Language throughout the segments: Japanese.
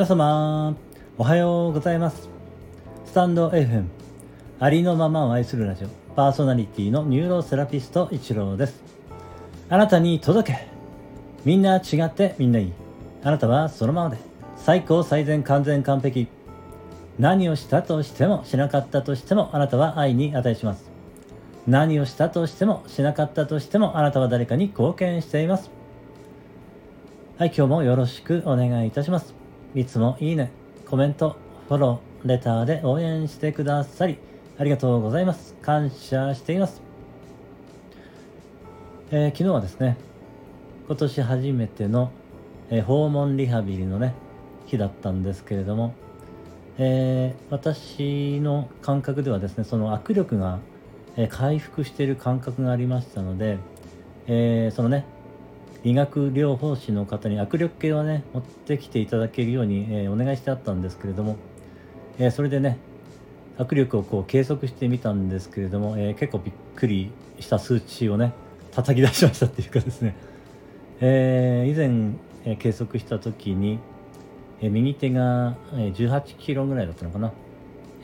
皆様おはようございます。スタンド FM ありのままを愛するラジオパーソナリティのニューロセラピスト一郎です。あなたに届け。みんな違ってみんないい。あなたはそのままで。最高最善完全完璧。何をしたとしてもしなかったとしてもあなたは愛に値します。何をしたとしてもしなかったとしてもあなたは誰かに貢献しています。はい今日もよろしくお願いいたします。いつもいいね、コメント、フォロー、レターで応援してくださり、ありがとうございます。感謝しています。えー、昨日はですね、今年初めての、えー、訪問リハビリのね、日だったんですけれども、えー、私の感覚ではですね、その握力が、え回復している感覚がありましたので、えそのね、医学療法士の方に握力計をね持ってきていただけるように、えー、お願いしてあったんですけれども、えー、それでね握力をこう計測してみたんですけれども、えー、結構びっくりした数値をね叩き出しましたっていうかですね、え以前、え計測した時に、え右手が18キロぐらいだったのかな、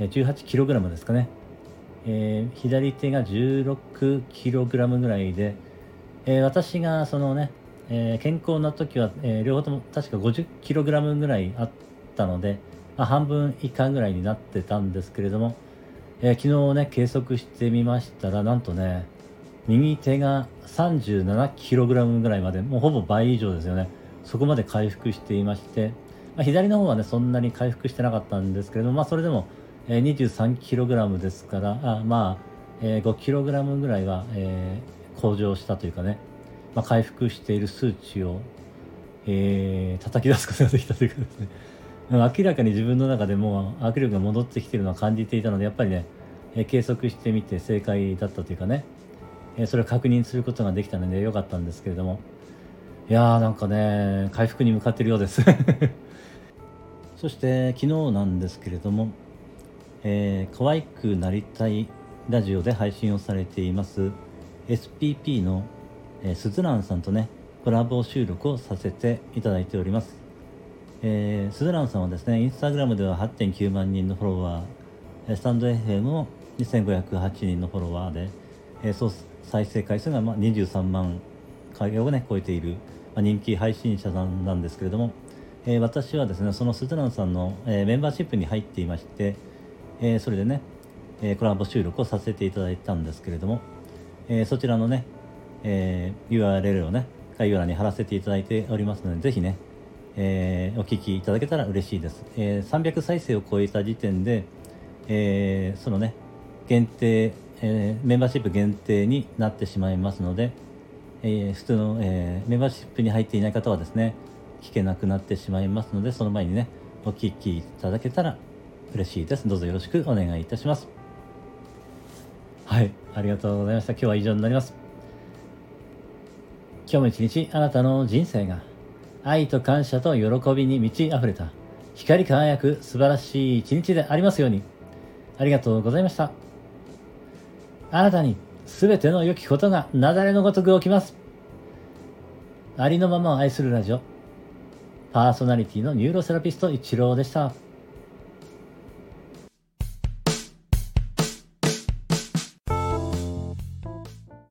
え18キログラムですかね、え左手が16キログラムぐらいで、え私がそのねえー、健康な時は、えー、両方とも確か 50kg ぐらいあったので、まあ、半分以下ぐらいになってたんですけれども、えー、昨日ね計測してみましたらなんとね右手が 37kg ぐらいまでもうほぼ倍以上ですよね。そこまで回復していまして、まあ、左の方はねそんなに回復してなかったんですけれども、まあ、それでも、えー、23kg ですからあまあ、えー、5kg ぐらいは、えー、向上したというかねまあ、回復している数値を、えー、叩き出すことができたというかですね。明らかに自分の中でも握力が戻ってきているのは感じていたのでやっぱりね、え、計測してみて正解だったというかね、え、それを確認することができたので良かったんですけれども。いやーなんかね回復に向かっているようです。そして昨日なんですけれども、えー、可愛くなりたいラジオで配信をされています SPP のえー、スズランさんとねコラボ収録をさせていただいております、えー、スズランさんはですねインスタグラムでは8.9万人のフォロワースタンド FM も2508人のフォロワーで、えー、総再生回数がまあ23万回をね超えている、まあ、人気配信者さんなんですけれども、えー、私はですねそのスズランさんの、えー、メンバーシップに入っていまして、えー、それでね、え、コラボ収録をさせていただいたんですけれども、え、そちらのねえー、URL をね、概要欄に貼らせていただいておりますので、ぜひね、えー、お聞きいただけたら嬉しいです。えー、300再生を超えた時点で、えー、そのね、限定、え、メンバーシップ限定になってしまいますので、え、普通の、え、メンバーシップに入っていない方はですね、聞けなくなってしまいますので、その前にね、お聞きいただけたら嬉しいです。どうぞよろしくお願いいたします。はい、ありがとうございました。今日は以上になります。今日も一日あなたの人生が愛と感謝と喜びに満ち溢れた。光り輝く素晴らしい一日でありますように。ありがとうございました。あなたに全ての良きことが雪崩のごとく起きます。ありのままを愛するラジオ。パーソナリティのニューロセラピスト一郎でした。